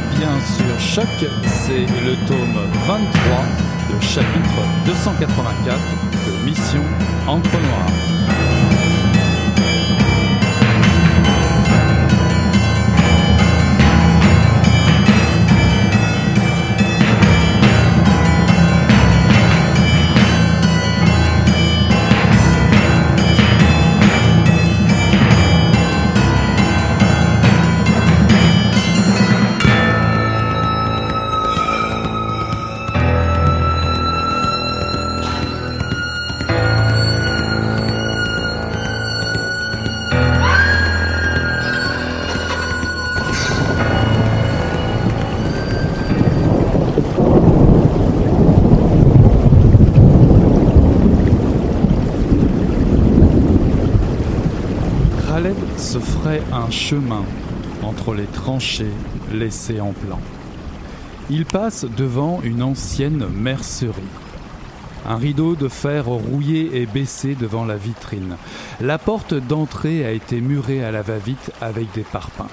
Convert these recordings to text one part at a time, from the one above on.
Êtes bien sur Choc, c'est le tome 23 de chapitre 284 de Mission Entre Noirs. Chemin entre les tranchées laissées en plan. Il passe devant une ancienne mercerie. Un rideau de fer rouillé est baissé devant la vitrine. La porte d'entrée a été murée à la va-vite avec des parpaings.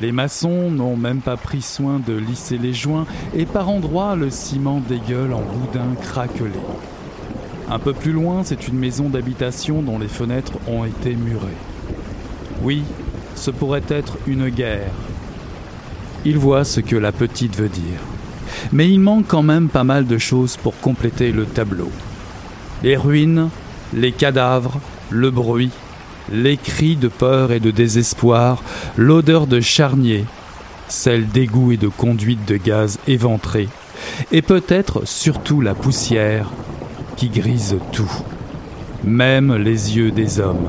Les maçons n'ont même pas pris soin de lisser les joints et par endroits le ciment dégueule en boudin craquelé. Un peu plus loin, c'est une maison d'habitation dont les fenêtres ont été murées. Oui, ce pourrait être une guerre. Il voit ce que la petite veut dire. Mais il manque quand même pas mal de choses pour compléter le tableau. Les ruines, les cadavres, le bruit, les cris de peur et de désespoir, l'odeur de charnier, celle d'égout et de conduite de gaz éventrée, et peut-être surtout la poussière qui grise tout, même les yeux des hommes.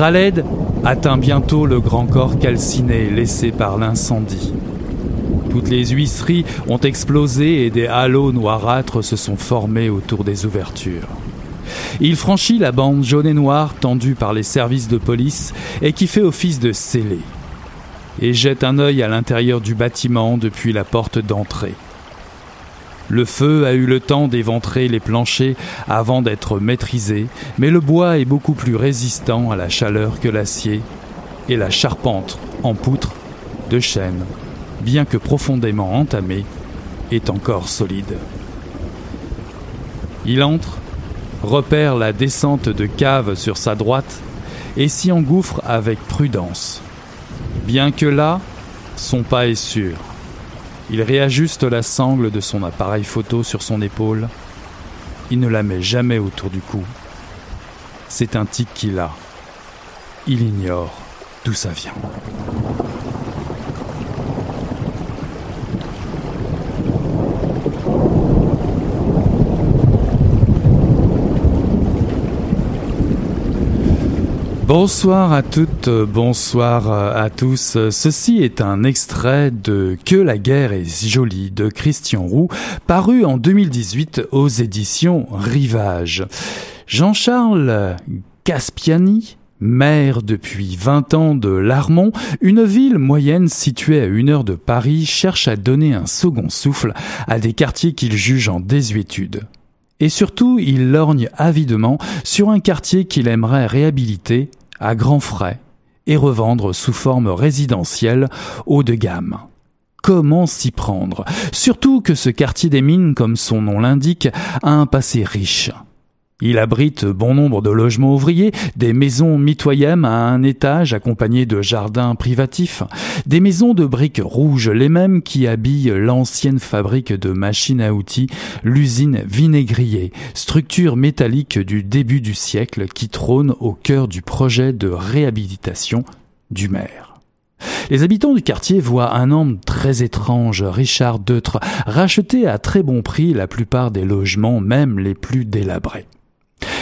Khaled atteint bientôt le grand corps calciné laissé par l'incendie. Toutes les huisseries ont explosé et des halos noirâtres se sont formés autour des ouvertures. Il franchit la bande jaune et noire tendue par les services de police et qui fait office de scellé, et jette un œil à l'intérieur du bâtiment depuis la porte d'entrée. Le feu a eu le temps d'éventrer les planchers avant d'être maîtrisé, mais le bois est beaucoup plus résistant à la chaleur que l'acier, et la charpente en poutre de chêne, bien que profondément entamée, est encore solide. Il entre, repère la descente de cave sur sa droite et s'y engouffre avec prudence. Bien que là, son pas est sûr. Il réajuste la sangle de son appareil photo sur son épaule. Il ne la met jamais autour du cou. C'est un tic qu'il a. Il ignore d'où ça vient. Bonsoir à toutes, bonsoir à tous. Ceci est un extrait de Que la guerre est jolie de Christian Roux, paru en 2018 aux éditions Rivage. Jean-Charles Caspiani, maire depuis 20 ans de Larmont, une ville moyenne située à une heure de Paris, cherche à donner un second souffle à des quartiers qu'il juge en désuétude. Et surtout, il lorgne avidement sur un quartier qu'il aimerait réhabiliter à grands frais et revendre sous forme résidentielle haut de gamme. Comment s'y prendre? Surtout que ce quartier des mines, comme son nom l'indique, a un passé riche. Il abrite bon nombre de logements ouvriers, des maisons mitoyennes à un étage accompagnées de jardins privatifs, des maisons de briques rouges, les mêmes qui habillent l'ancienne fabrique de machines à outils, l'usine Vinaigrier, structure métallique du début du siècle qui trône au cœur du projet de réhabilitation du maire. Les habitants du quartier voient un homme très étrange, Richard Deutre, racheter à très bon prix la plupart des logements, même les plus délabrés.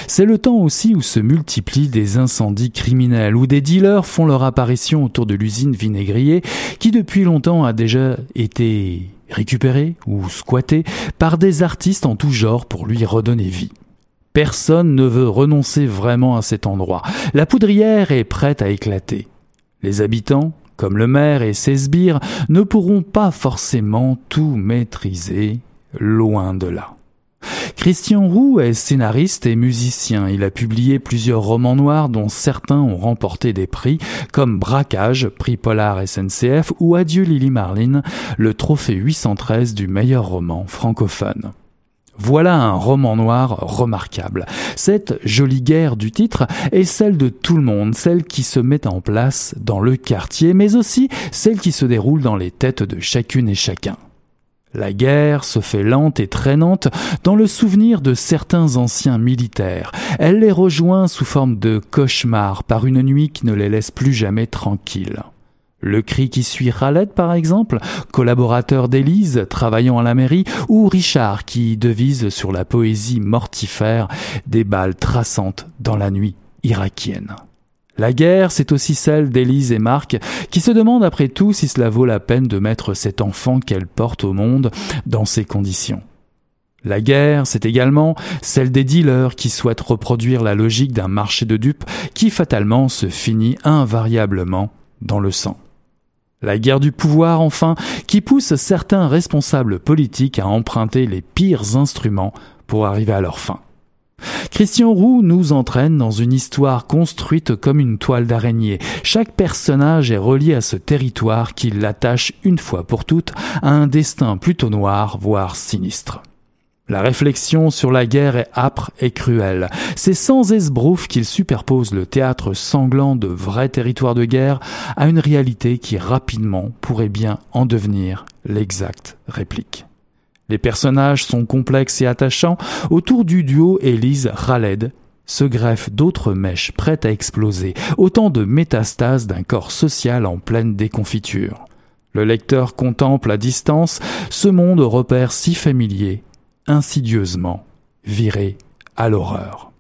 C'est le temps aussi où se multiplient des incendies criminels, où des dealers font leur apparition autour de l'usine vinaigrier, qui depuis longtemps a déjà été récupérée ou squattée par des artistes en tout genre pour lui redonner vie. Personne ne veut renoncer vraiment à cet endroit. La poudrière est prête à éclater. Les habitants, comme le maire et ses sbires, ne pourront pas forcément tout maîtriser, loin de là. Christian Roux est scénariste et musicien. Il a publié plusieurs romans noirs dont certains ont remporté des prix comme Braquage, prix Polar SNCF ou Adieu Lily Marlin, le trophée 813 du meilleur roman francophone. Voilà un roman noir remarquable. Cette jolie guerre du titre est celle de tout le monde, celle qui se met en place dans le quartier, mais aussi celle qui se déroule dans les têtes de chacune et chacun. La guerre se fait lente et traînante dans le souvenir de certains anciens militaires. Elle les rejoint sous forme de cauchemar par une nuit qui ne les laisse plus jamais tranquilles. Le cri qui suit Raled, par exemple, collaborateur d'Élise, travaillant à la mairie, ou Richard qui devise sur la poésie mortifère des balles traçantes dans la nuit irakienne. La guerre, c'est aussi celle d'Élise et Marc, qui se demandent après tout si cela vaut la peine de mettre cet enfant qu'elle porte au monde dans ces conditions. La guerre, c'est également celle des dealers qui souhaitent reproduire la logique d'un marché de dupes qui fatalement se finit invariablement dans le sang. La guerre du pouvoir, enfin, qui pousse certains responsables politiques à emprunter les pires instruments pour arriver à leur fin. Christian Roux nous entraîne dans une histoire construite comme une toile d'araignée. Chaque personnage est relié à ce territoire qui l'attache une fois pour toutes à un destin plutôt noir, voire sinistre. La réflexion sur la guerre est âpre et cruelle. C'est sans esbrouf qu'il superpose le théâtre sanglant de vrais territoires de guerre à une réalité qui rapidement pourrait bien en devenir l'exacte réplique. Les personnages sont complexes et attachants. Autour du duo Élise-Raled se greffent d'autres mèches prêtes à exploser, autant de métastases d'un corps social en pleine déconfiture. Le lecteur contemple à distance ce monde repère si familier, insidieusement viré à l'horreur.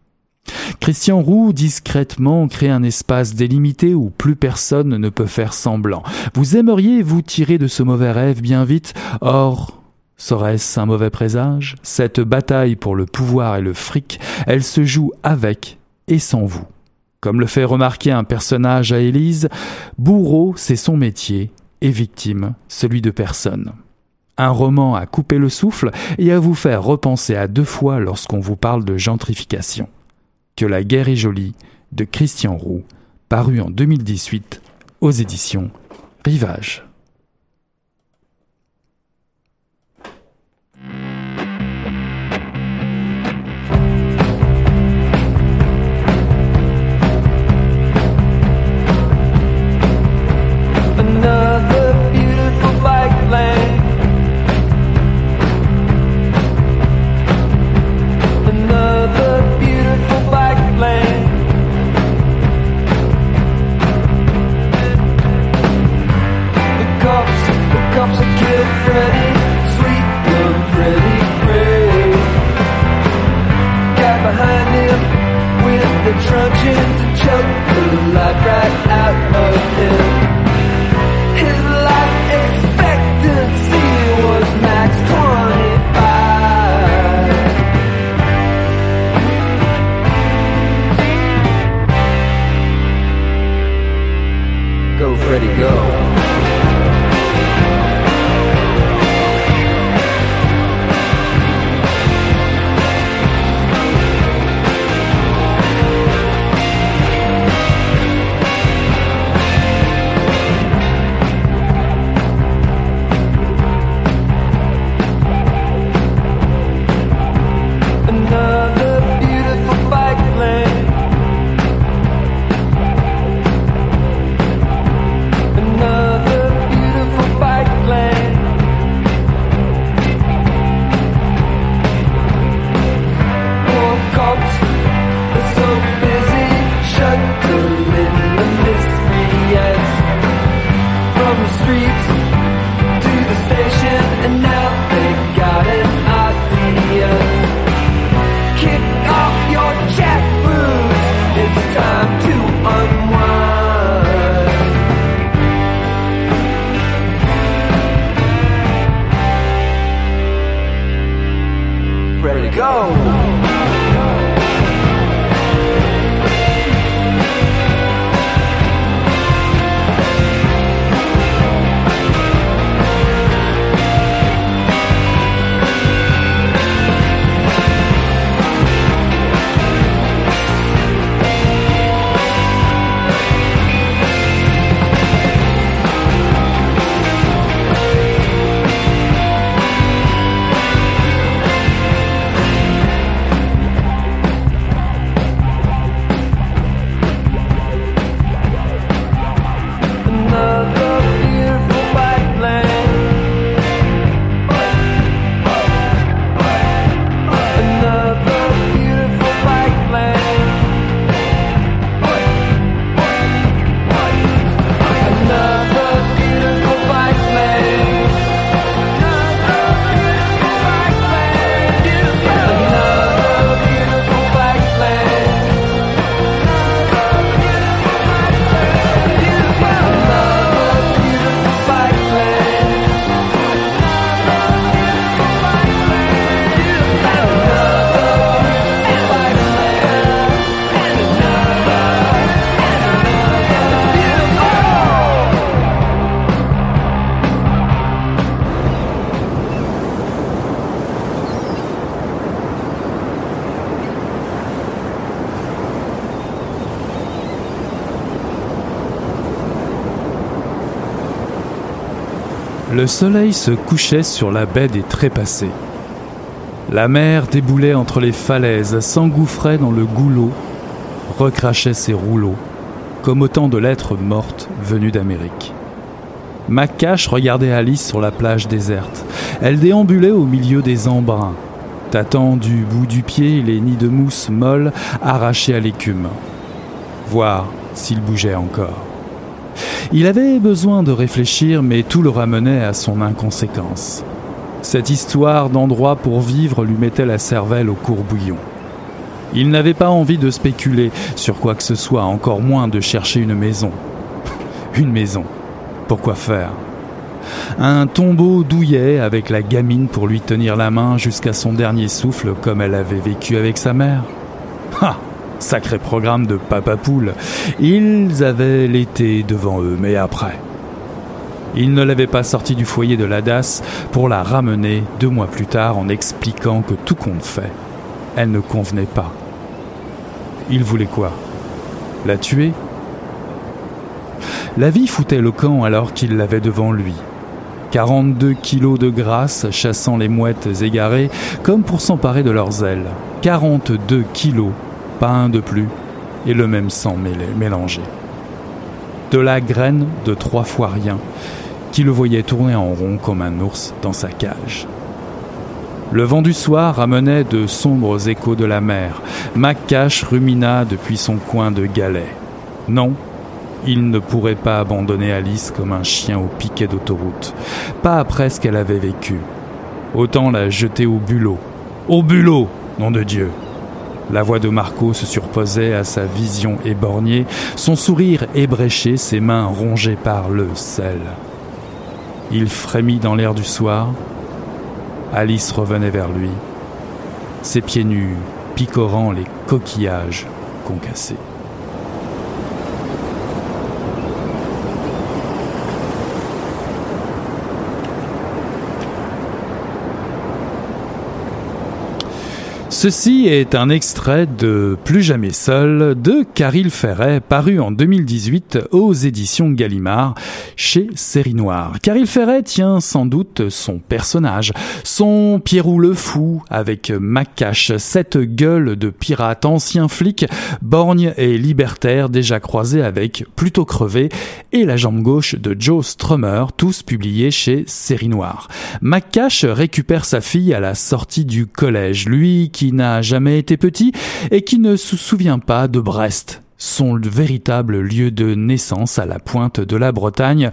Christian Roux discrètement crée un espace délimité où plus personne ne peut faire semblant. Vous aimeriez vous tirer de ce mauvais rêve bien vite, or Serait-ce un mauvais présage? Cette bataille pour le pouvoir et le fric, elle se joue avec et sans vous. Comme le fait remarquer un personnage à Élise, bourreau, c'est son métier, et victime, celui de personne. Un roman à couper le souffle et à vous faire repenser à deux fois lorsqu'on vous parle de gentrification. Que la guerre est jolie, de Christian Roux, paru en 2018 aux éditions Rivage. Soleil se couchait sur la baie des Trépassés. La mer déboulait entre les falaises, s'engouffrait dans le goulot, recrachait ses rouleaux, comme autant de lettres mortes venues d'Amérique. Macache regardait Alice sur la plage déserte. Elle déambulait au milieu des embruns, tâtant du bout du pied les nids de mousse molle arrachés à l'écume. Voir s'il bougeait encore. Il avait besoin de réfléchir, mais tout le ramenait à son inconséquence. Cette histoire d'endroit pour vivre lui mettait la cervelle au courbouillon. Il n'avait pas envie de spéculer sur quoi que ce soit, encore moins de chercher une maison. Une maison. Pourquoi faire? Un tombeau douillet avec la gamine pour lui tenir la main jusqu'à son dernier souffle comme elle avait vécu avec sa mère. Sacré programme de papa poule. Ils avaient l'été devant eux, mais après. Ils ne l'avaient pas sortie du foyer de l'Adas pour la ramener deux mois plus tard en expliquant que tout compte fait, elle ne convenait pas. Il voulait quoi? La tuer? La vie foutait le camp alors qu'il l'avait devant lui. 42 kilos de grâce chassant les mouettes égarées comme pour s'emparer de leurs ailes. 42 kilos pas un de plus, et le même sang mêlé, mélangé. De la graine de trois fois rien, qui le voyait tourner en rond comme un ours dans sa cage. Le vent du soir ramenait de sombres échos de la mer. Macache rumina depuis son coin de galet. Non, il ne pourrait pas abandonner Alice comme un chien au piquet d'autoroute. Pas après ce qu'elle avait vécu. Autant la jeter au bulot. Au bulot, nom de Dieu. La voix de Marco se surposait à sa vision éborgnée, son sourire ébréché, ses mains rongées par le sel. Il frémit dans l'air du soir. Alice revenait vers lui, ses pieds nus picorant les coquillages concassés. Ceci est un extrait de Plus jamais seul de Caril Ferret, paru en 2018 aux éditions Gallimard chez Série Noire. Caril Ferret tient sans doute son personnage, son Pierrot le fou avec Macache, cette gueule de pirate ancien flic, borgne et libertaire déjà croisé avec Plutôt crevé et la jambe gauche de Joe Strummer, tous publiés chez Série Noire. Macache récupère sa fille à la sortie du collège, lui qui n'a jamais été petit et qui ne se souvient pas de Brest, son véritable lieu de naissance à la pointe de la Bretagne,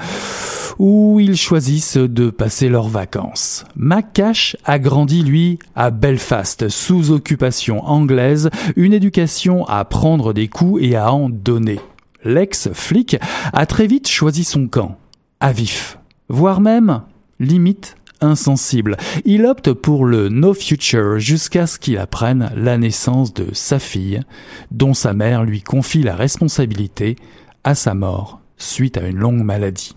où ils choisissent de passer leurs vacances. Macash a grandi, lui, à Belfast, sous occupation anglaise, une éducation à prendre des coups et à en donner. L'ex-flic a très vite choisi son camp, à vif, voire même, limite, insensible. Il opte pour le no future jusqu'à ce qu'il apprenne la naissance de sa fille, dont sa mère lui confie la responsabilité à sa mort suite à une longue maladie.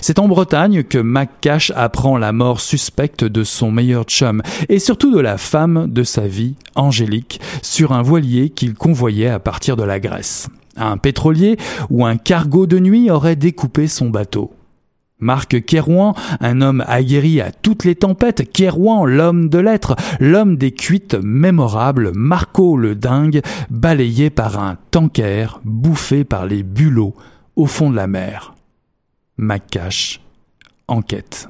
C'est en Bretagne que Mac apprend la mort suspecte de son meilleur chum et surtout de la femme de sa vie, Angélique, sur un voilier qu'il convoyait à partir de la Grèce. Un pétrolier ou un cargo de nuit aurait découpé son bateau. Marc Kerouan, un homme aguerri à toutes les tempêtes, Kerouan, l'homme de lettres, l'homme des cuites mémorables, Marco le dingue, balayé par un tanker, bouffé par les bulots au fond de la mer. Macache, enquête.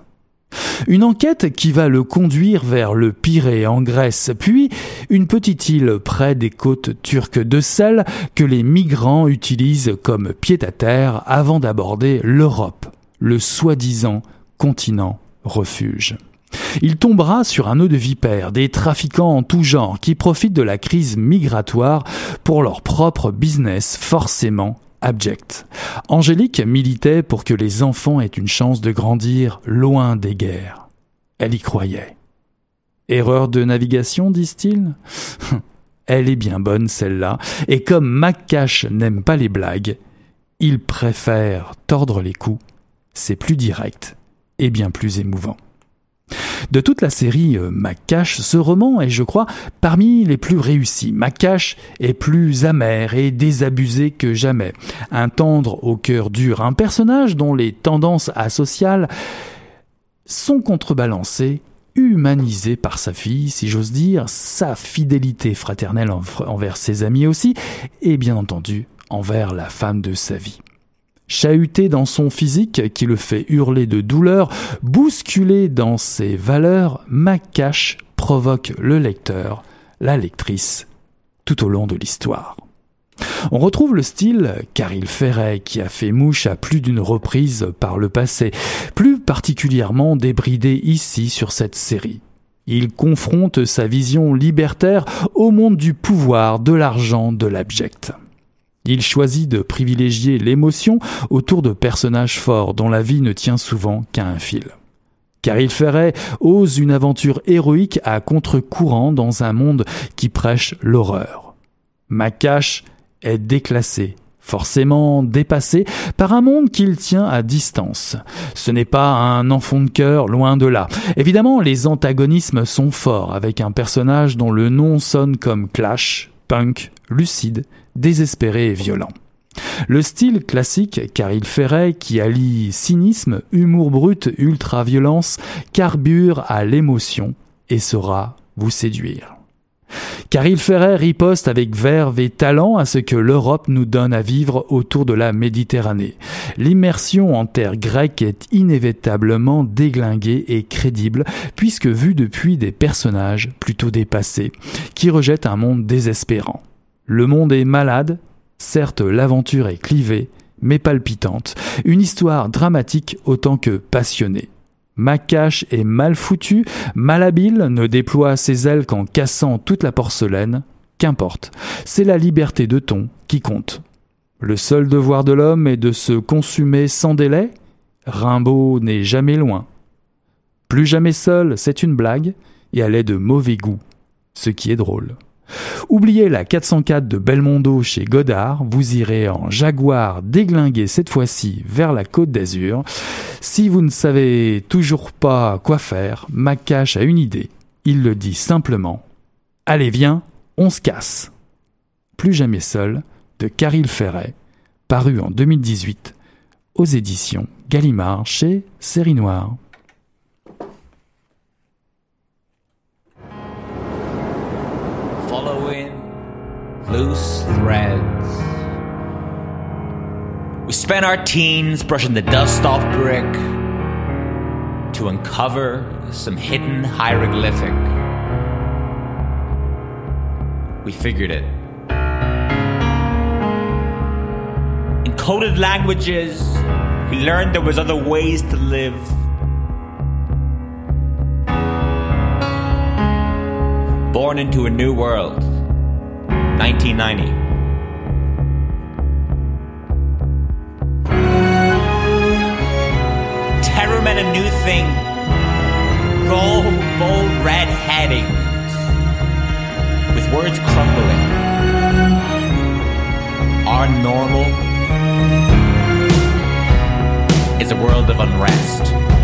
Une enquête qui va le conduire vers le Pirée en Grèce, puis une petite île près des côtes turques de sel que les migrants utilisent comme pied-à-terre avant d'aborder l'Europe le soi-disant continent refuge. Il tombera sur un nœud de vipères, des trafiquants en tout genre qui profitent de la crise migratoire pour leur propre business forcément abject. Angélique militait pour que les enfants aient une chance de grandir loin des guerres. Elle y croyait. Erreur de navigation, disent-ils? Elle est bien bonne, celle-là, et comme Macache n'aime pas les blagues, il préfère tordre les coups c'est plus direct et bien plus émouvant. De toute la série euh, Macache, ce roman est, je crois, parmi les plus réussis. Macache est plus amer et désabusé que jamais. Un tendre au cœur dur, un personnage dont les tendances asociales sont contrebalancées, humanisées par sa fille, si j'ose dire, sa fidélité fraternelle envers ses amis aussi, et bien entendu envers la femme de sa vie chahuté dans son physique qui le fait hurler de douleur, bousculé dans ses valeurs, Macache provoque le lecteur, la lectrice, tout au long de l'histoire. On retrouve le style Caril Ferret qui a fait mouche à plus d'une reprise par le passé, plus particulièrement débridé ici sur cette série. Il confronte sa vision libertaire au monde du pouvoir, de l'argent, de l'abject. Il choisit de privilégier l'émotion autour de personnages forts dont la vie ne tient souvent qu'à un fil. Car il ferait ose une aventure héroïque à contre-courant dans un monde qui prêche l'horreur. Macache est déclassé, forcément dépassé par un monde qu'il tient à distance. Ce n'est pas un enfant de cœur, loin de là. Évidemment, les antagonismes sont forts, avec un personnage dont le nom sonne comme Clash, Punk, Lucide, désespéré et violent. Le style classique, car il ferait, qui allie cynisme, humour brut, ultra-violence, carbure à l'émotion et saura vous séduire. Car il ferait riposte avec verve et talent à ce que l'Europe nous donne à vivre autour de la Méditerranée. L'immersion en terre grecque est inévitablement déglinguée et crédible, puisque vue depuis des personnages plutôt dépassés, qui rejettent un monde désespérant. Le monde est malade, certes l'aventure est clivée, mais palpitante, une histoire dramatique autant que passionnée. Macache est mal foutu, malhabile, ne déploie ses ailes qu'en cassant toute la porcelaine, qu'importe, c'est la liberté de ton qui compte. Le seul devoir de l'homme est de se consumer sans délai Rimbaud n'est jamais loin. Plus jamais seul, c'est une blague, et elle est de mauvais goût, ce qui est drôle. Oubliez la 404 de Belmondo chez Godard, vous irez en Jaguar déglinguer cette fois-ci vers la côte d'Azur. Si vous ne savez toujours pas quoi faire, Macache a une idée. Il le dit simplement. Allez, viens, on se casse. Plus jamais seul, de Caril Ferret, paru en 2018 aux éditions Gallimard chez Série Noire. Loose threads. We spent our teens brushing the dust off brick to uncover some hidden hieroglyphic. We figured it. In coded languages, we learned there was other ways to live. Born into a New World, 1990. Terror meant a new thing. Roll bold red headings with words crumbling. Our normal is a world of unrest.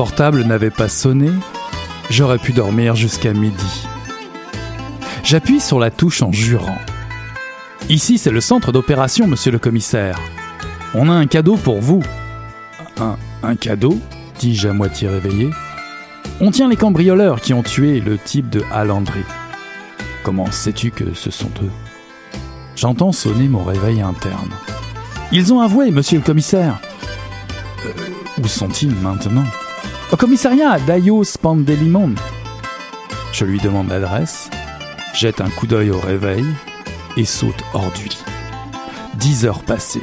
Portable n'avait pas sonné, j'aurais pu dormir jusqu'à midi. J'appuie sur la touche en jurant. Ici, c'est le centre d'opération, monsieur le commissaire. On a un cadeau pour vous. Un, cadeau dis-je à moitié réveillé. On tient les cambrioleurs qui ont tué le type de Halandry. Comment sais-tu que ce sont eux? J'entends sonner mon réveil interne. Ils ont avoué, monsieur le commissaire. Euh, où sont-ils maintenant? Au commissariat Dayo Spandelimon. Je lui demande l'adresse, jette un coup d'œil au réveil et saute hors du lit. Dix heures passées.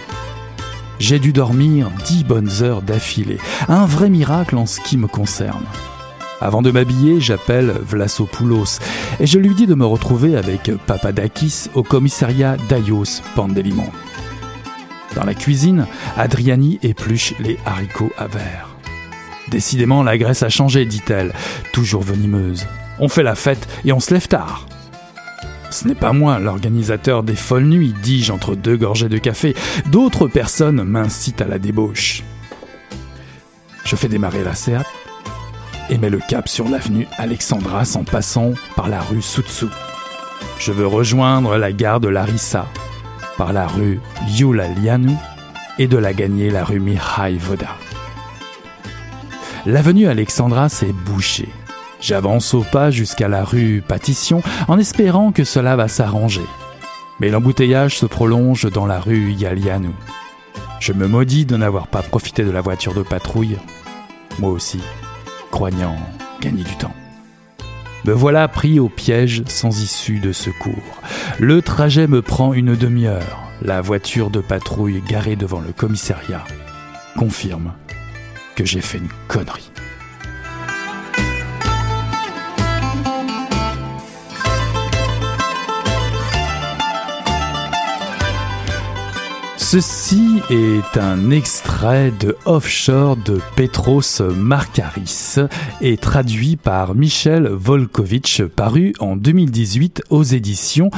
J'ai dû dormir dix bonnes heures d'affilée. Un vrai miracle en ce qui me concerne. Avant de m'habiller, j'appelle Vlasopoulos et je lui dis de me retrouver avec Papadakis au commissariat d'Aios Pandelimon. Dans la cuisine, Adriani épluche les haricots à verre. Décidément, la graisse a changé, dit-elle, toujours venimeuse. On fait la fête et on se lève tard. Ce n'est pas moi l'organisateur des folles nuits, dis-je entre deux gorgées de café. D'autres personnes m'incitent à la débauche. Je fais démarrer la Seat et mets le cap sur l'avenue Alexandras en passant par la rue Soutsu. Je veux rejoindre la gare de Larissa par la rue Lianu et de la gagner la rue Mihai Voda. L'avenue Alexandras est bouchée. J'avance au pas jusqu'à la rue Patition en espérant que cela va s'arranger. Mais l'embouteillage se prolonge dans la rue Yalianou. Je me maudis de n'avoir pas profité de la voiture de patrouille. Moi aussi, croyant gagner du temps. Me voilà pris au piège sans issue de secours. Le trajet me prend une demi-heure. La voiture de patrouille garée devant le commissariat confirme que j'ai fait une connerie. Ceci est un extrait de Offshore de Petros Markaris et traduit par Michel Volkovitch, paru en 2018 aux éditions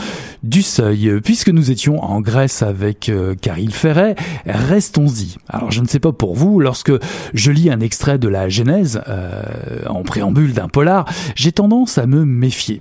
du Seuil. Puisque nous étions en Grèce avec euh, Caril Ferret, restons-y. Alors je ne sais pas pour vous, lorsque je lis un extrait de la Genèse euh, en préambule d'un polar, j'ai tendance à me méfier.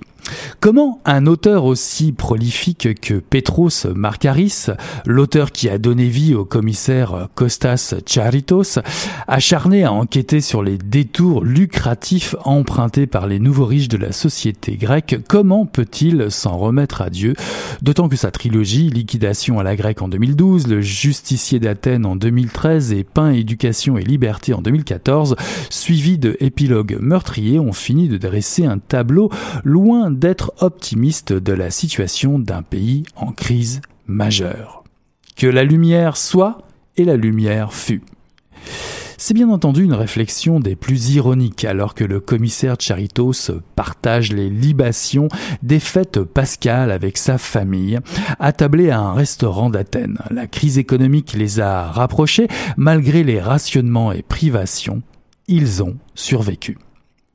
Comment un auteur aussi prolifique que Petros Markaris, l'auteur qui a donné vie au commissaire Kostas Charitos, acharné à enquêter sur les détours lucratifs empruntés par les nouveaux riches de la société grecque, comment peut-il s'en remettre à Dieu? D'autant que sa trilogie, Liquidation à la grecque en 2012, Le justicier d'Athènes en 2013 et Pain, éducation et liberté en 2014, suivi de épilogues meurtriers, ont fini de dresser un tableau loin d'être optimiste de la situation d'un pays en crise majeure. Que la lumière soit et la lumière fut. C'est bien entendu une réflexion des plus ironiques alors que le commissaire Charitos partage les libations des fêtes pascales avec sa famille, attablé à un restaurant d'Athènes. La crise économique les a rapprochés malgré les rationnements et privations. Ils ont survécu.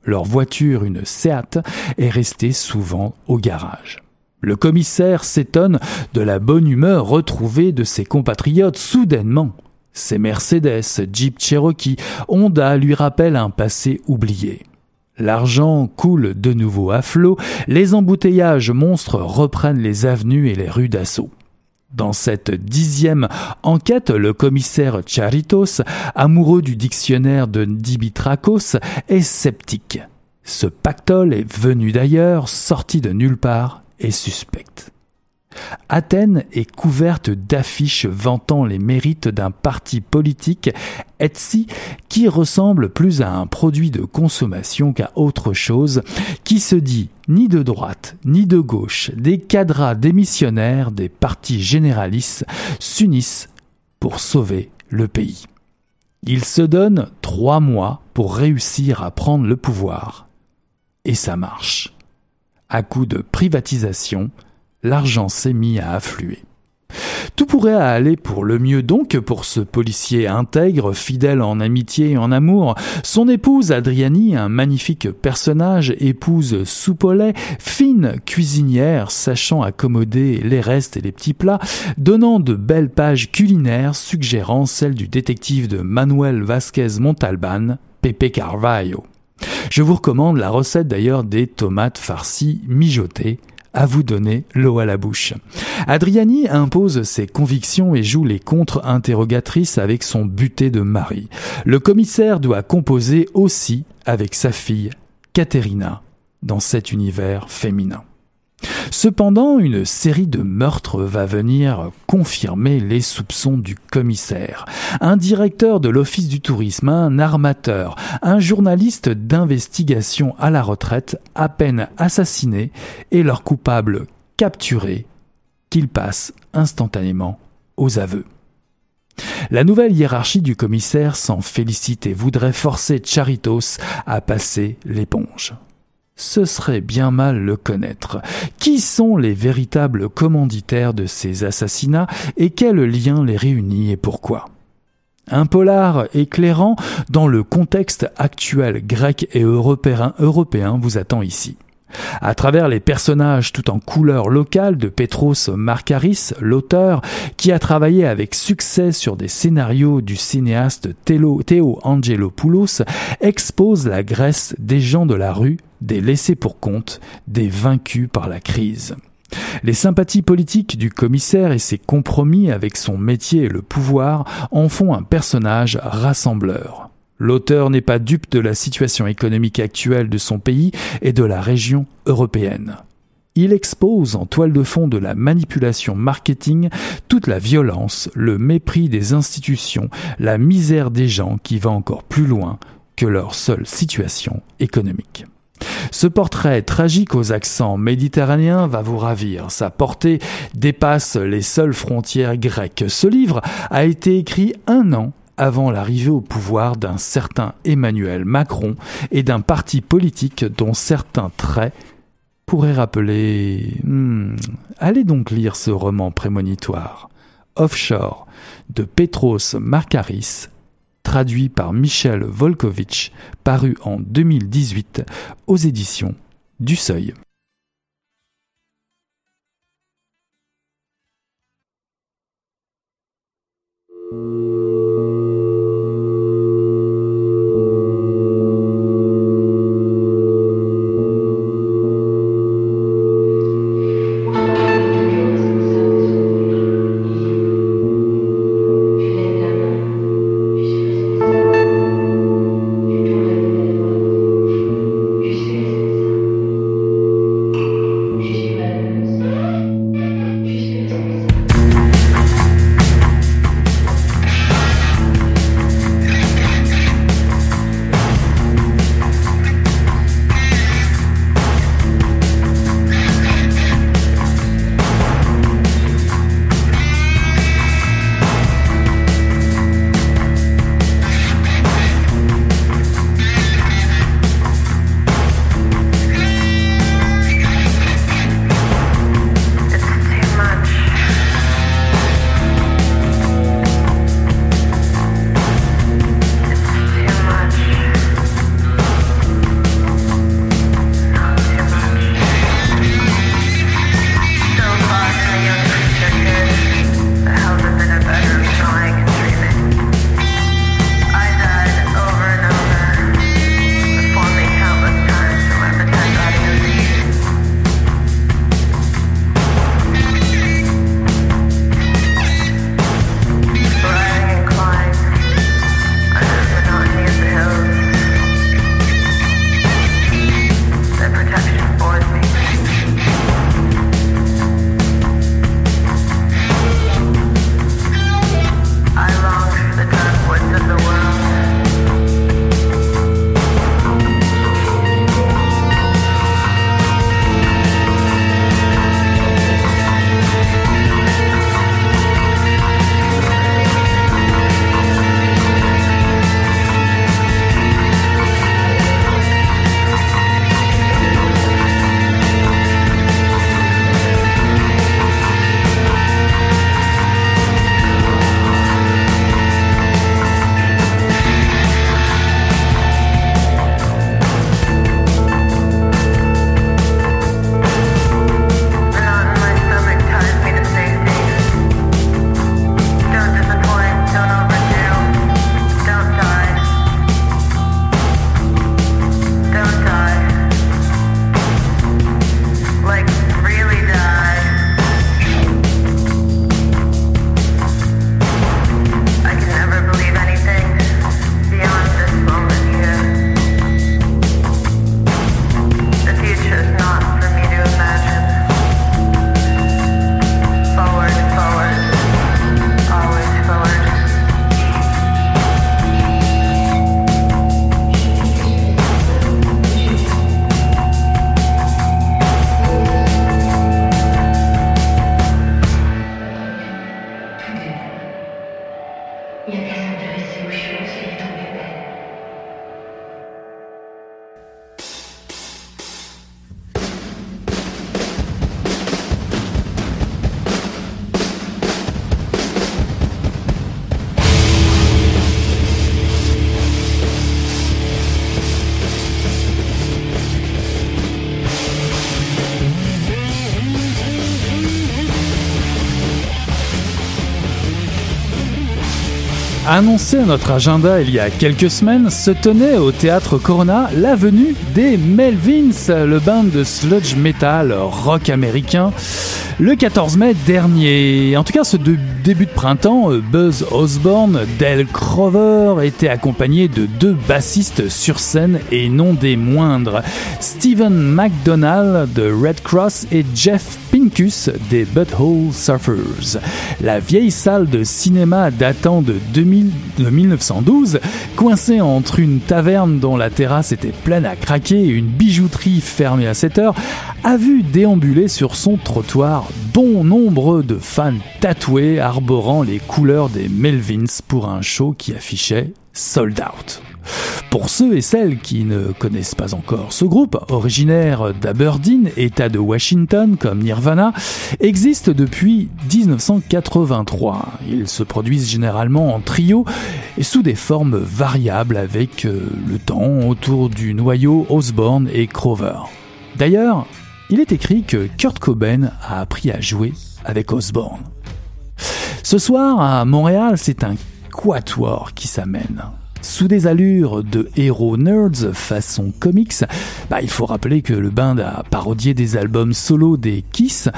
Leur voiture, une Seat, est restée souvent au garage. Le commissaire s'étonne de la bonne humeur retrouvée de ses compatriotes soudainement. Ses Mercedes, Jeep Cherokee, Honda lui rappellent un passé oublié. L'argent coule de nouveau à flot, les embouteillages monstres reprennent les avenues et les rues d'assaut. Dans cette dixième enquête, le commissaire Charitos, amoureux du dictionnaire de Dimitrakos, est sceptique. Ce pactole est venu d'ailleurs, sorti de nulle part et suspecte. Athènes est couverte d'affiches vantant les mérites d'un parti politique, Etsy, qui ressemble plus à un produit de consommation qu'à autre chose, qui se dit ni de droite ni de gauche, des cadras démissionnaires des partis généralistes s'unissent pour sauver le pays. Ils se donnent trois mois pour réussir à prendre le pouvoir. Et ça marche. À coup de privatisation, l'argent s'est mis à affluer. Tout pourrait aller pour le mieux donc pour ce policier intègre, fidèle en amitié et en amour. Son épouse Adriani, un magnifique personnage, épouse soupolée, fine cuisinière, sachant accommoder les restes et les petits plats, donnant de belles pages culinaires suggérant celle du détective de Manuel Vasquez Montalban, Pepe Carvalho. Je vous recommande la recette d'ailleurs des tomates farcies mijotées à vous donner l'eau à la bouche. Adriani impose ses convictions et joue les contre-interrogatrices avec son buté de mari. Le commissaire doit composer aussi avec sa fille, Caterina, dans cet univers féminin. Cependant, une série de meurtres va venir confirmer les soupçons du commissaire. Un directeur de l'Office du tourisme, un armateur, un journaliste d'investigation à la retraite, à peine assassinés, et leur coupable capturé, qu'il passe instantanément aux aveux. La nouvelle hiérarchie du commissaire s'en félicite et voudrait forcer Charitos à passer l'éponge ce serait bien mal le connaître. Qui sont les véritables commanditaires de ces assassinats et quel lien les réunit et pourquoi? Un polar éclairant dans le contexte actuel grec et européen, européen vous attend ici. À travers les personnages tout en couleur locale de Petros Markaris, l'auteur, qui a travaillé avec succès sur des scénarios du cinéaste Théo Angelopoulos, expose la Grèce des gens de la rue, des laissés pour compte, des vaincus par la crise. Les sympathies politiques du commissaire et ses compromis avec son métier et le pouvoir en font un personnage rassembleur. L'auteur n'est pas dupe de la situation économique actuelle de son pays et de la région européenne. Il expose en toile de fond de la manipulation marketing toute la violence, le mépris des institutions, la misère des gens qui va encore plus loin que leur seule situation économique. Ce portrait tragique aux accents méditerranéens va vous ravir. Sa portée dépasse les seules frontières grecques. Ce livre a été écrit un an avant l'arrivée au pouvoir d'un certain Emmanuel Macron et d'un parti politique dont certains traits pourraient rappeler... Hmm, allez donc lire ce roman prémonitoire. Offshore de Petros Markaris, traduit par Michel Volkovitch, paru en 2018 aux éditions du Seuil. Annoncé à notre agenda il y a quelques semaines, se tenait au théâtre Corona la venue des Melvins, le band de sludge metal rock américain, le 14 mai dernier. En tout cas, ce début de printemps, Buzz Osborne, Del Crover était accompagné de deux bassistes sur scène et non des moindres, Steven McDonald de Red Cross et Jeff Pincus des Butthole Surfers. La vieille salle de cinéma datant de, 2000, de 1912, coincée entre une taverne dont la terrasse était pleine à craquer et une bijouterie fermée à 7 heures, a vu déambuler sur son trottoir bon nombre de fans tatoués arborant les couleurs des Melvins pour un show qui affichait Sold Out. Pour ceux et celles qui ne connaissent pas encore ce groupe, originaire d'Aberdeen, État de Washington comme Nirvana, existe depuis 1983. Ils se produisent généralement en trio et sous des formes variables avec euh, le temps autour du noyau Osborne et Crover. D'ailleurs, il est écrit que Kurt Cobain a appris à jouer avec Osborne. Ce soir, à Montréal, c'est un quatuor qui s'amène. Sous des allures de héros nerds façon comics, bah, il faut rappeler que le band a parodié des albums solo des Kiss.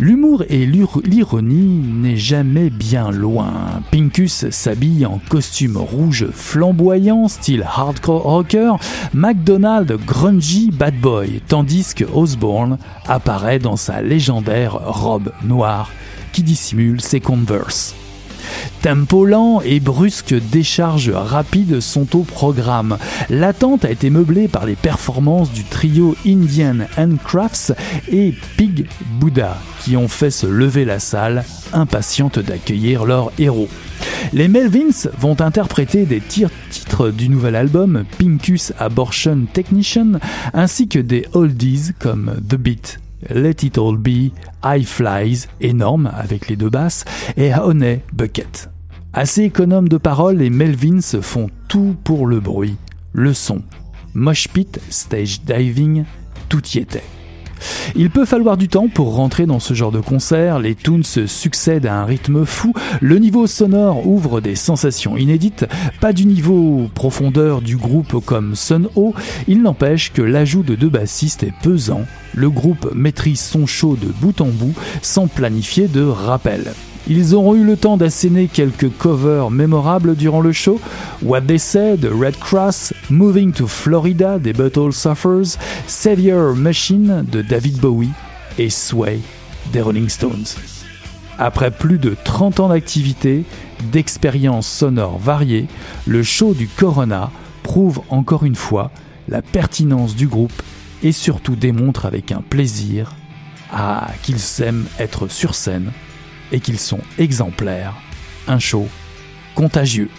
L'humour et l'ironie n'est jamais bien loin. Pinkus s'habille en costume rouge flamboyant, style hardcore rocker, McDonald grungy bad boy, tandis que Osborne apparaît dans sa légendaire robe noire qui dissimule ses Converse. Tempo lent et brusque décharges rapides sont au programme. L'attente a été meublée par les performances du trio Indian Handcrafts et Pig Buddha qui ont fait se lever la salle, impatiente d'accueillir leur héros. Les Melvins vont interpréter des titres du nouvel album Pinkus Abortion Technician ainsi que des oldies comme The Beat, Let It All Be, High Flies, énorme avec les deux basses, et Honey Bucket. Assez économes de paroles, les Melvins font tout pour le bruit, le son. Mosh pit, stage diving, tout y était. Il peut falloir du temps pour rentrer dans ce genre de concert, les tunes se succèdent à un rythme fou, le niveau sonore ouvre des sensations inédites, pas du niveau profondeur du groupe comme Sun Ho, il n'empêche que l'ajout de deux bassistes est pesant, le groupe maîtrise son show de bout en bout sans planifier de rappel. Ils auront eu le temps d'asséner quelques covers mémorables durant le show. What They Say de Red Cross, Moving to Florida des Butthole Suffers, Savior Machine de David Bowie et Sway des Rolling Stones. Après plus de 30 ans d'activité, d'expériences sonores variées, le show du Corona prouve encore une fois la pertinence du groupe et surtout démontre avec un plaisir à qu'ils aiment être sur scène et qu'ils sont exemplaires, un show contagieux.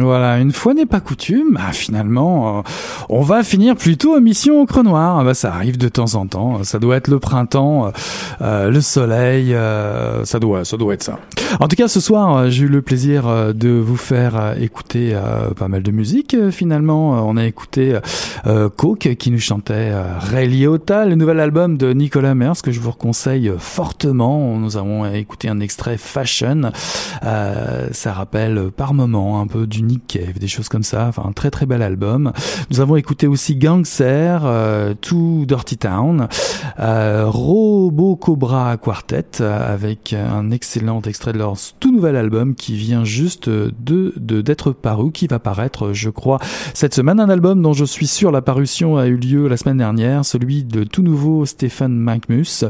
Voilà, une fois n'est pas coutume, bah, finalement, euh, on va finir plutôt en mission au creux noir. Ah bah, ça arrive de temps en temps. Ça doit être le printemps, euh, euh, le soleil, ça doit, ça doit être ça. En tout cas, ce soir, j'ai eu le plaisir de vous faire écouter pas mal de musique. Finalement, on a écouté Coke qui nous chantait Ray Liotta, le nouvel album de Nicolas Mers que je vous conseille fortement. Nous avons écouté un extrait Fashion. ça rappelle par moments un peu du Nick Cave, des choses comme ça. Enfin, un très très bel album. Nous avons écouté aussi Gangster, euh, To Dirty Town, euh, Robo Cobra Quartet avec un excellent extrait de leur tout nouvel album qui vient juste de d'être paru, qui va paraître, je crois, cette semaine. Un album dont je suis sûr la parution a eu lieu la semaine dernière, celui de tout nouveau Stephen McMus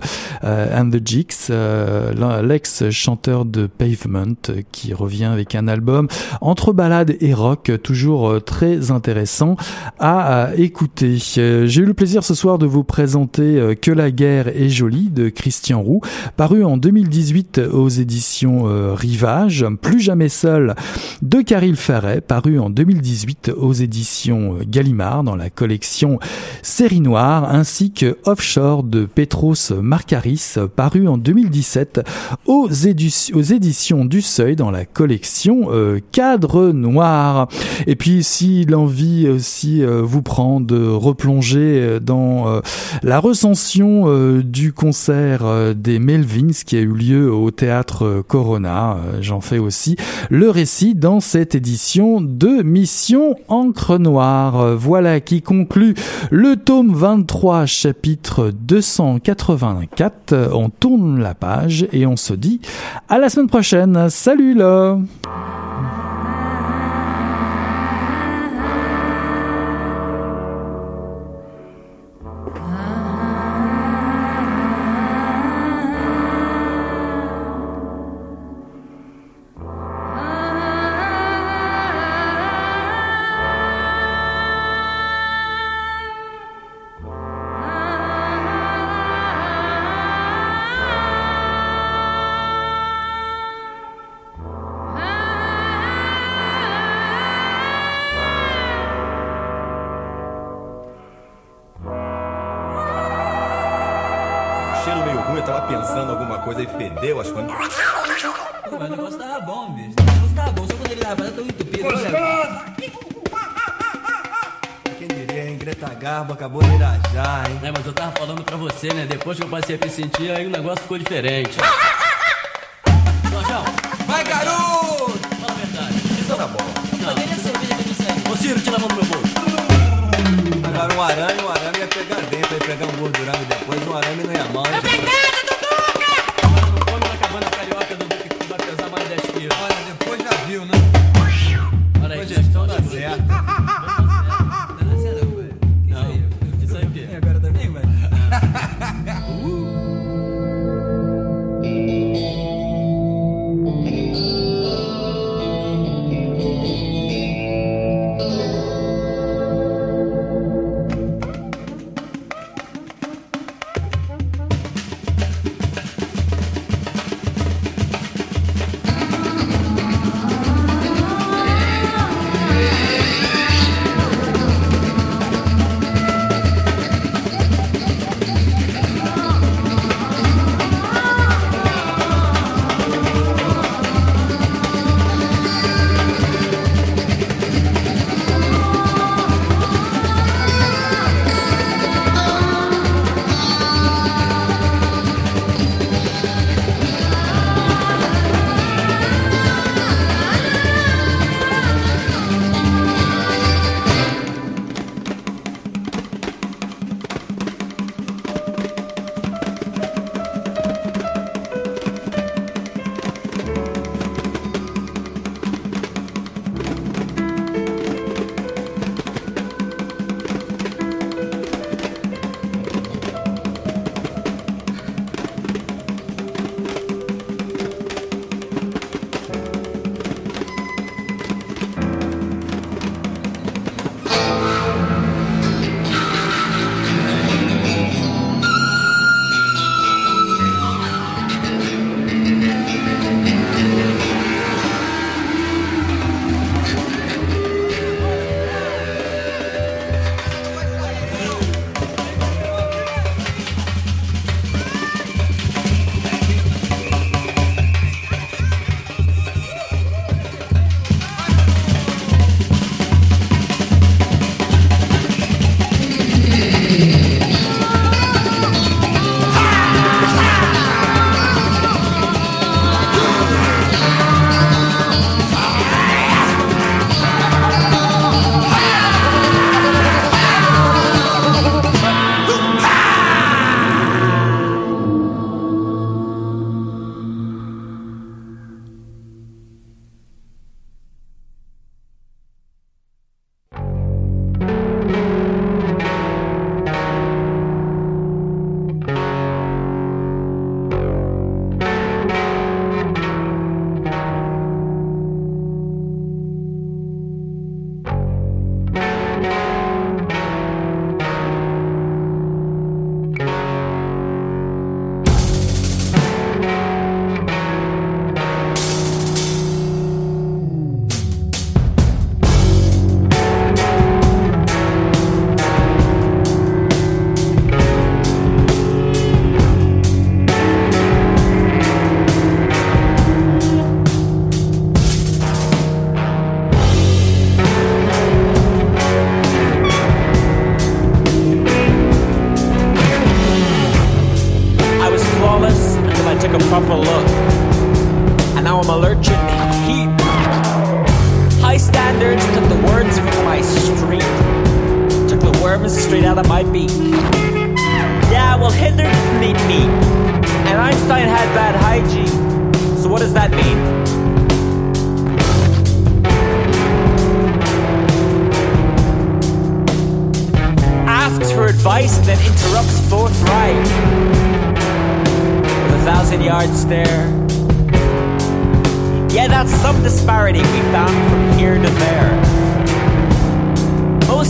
euh, and the Jigs, euh, l'ex-chanteur de Pavement, qui revient avec un album entre balades et rock, toujours euh, très intéressant à écouter. Euh, j'ai eu le plaisir ce soir de vous présenter euh, Que la guerre est jolie de Christian Roux, paru en 2018 aux éditions Rivage, Plus jamais seul de Caril Ferret, paru en 2018 aux éditions Gallimard dans la collection Série Noire, ainsi que Offshore de Petros Marcaris, paru en 2017 aux, éditions du Seuil dans la collection Cadre Noir. Et puis si l'envie aussi euh, vous prend de replonger euh, dans euh, la recension du concert des Melvins qui a eu lieu au théâtre Corona, j'en fais aussi le récit dans cette édition de Mission Encre Noire. Voilà qui conclut le tome 23 chapitre 284. On tourne la page et on se dit à la semaine prochaine. Salut là Passei a me sentir, aí o negócio ficou diferente.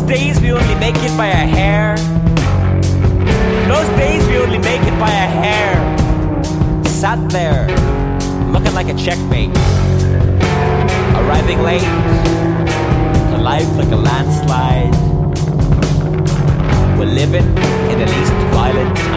Days we only make it by a hair. Most days we only make it by a hair. Sat there, looking like a checkmate. Arriving late, to life like a landslide. We're living in the least violent time.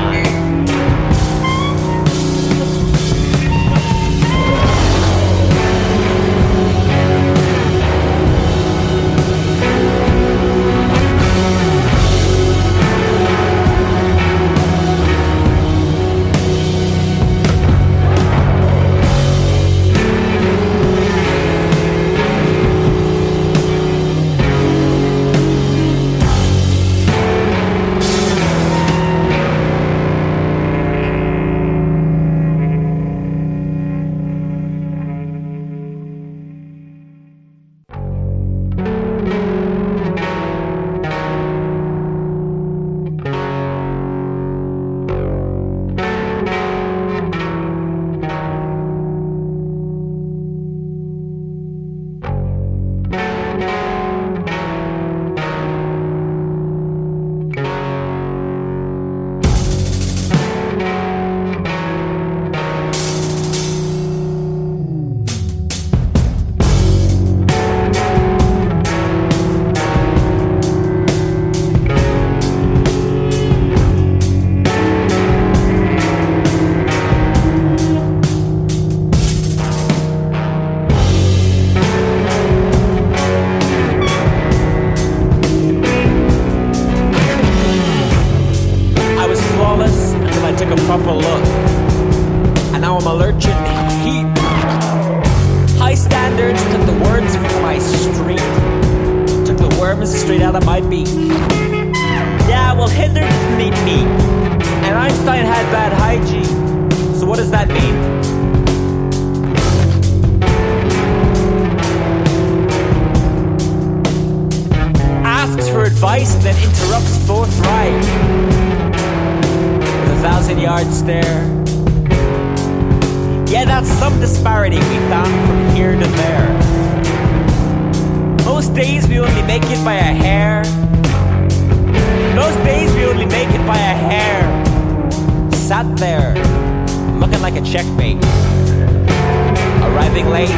Look. And now I'm a lurching heap. High standards took the words from my street. Took the worms straight out of my beak. Yeah, well, Hitler didn't need me. And Einstein had bad hygiene. So what does that mean? Asks for advice and then interrupts forthright thousand yard stare. Yeah, that's some disparity we found from here to there. Most days we only make it by a hair. Most days we only make it by a hair. Sat there, looking like a checkmate. Arriving late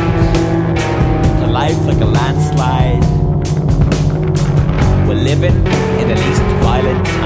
to life like a landslide. We're living in the least violent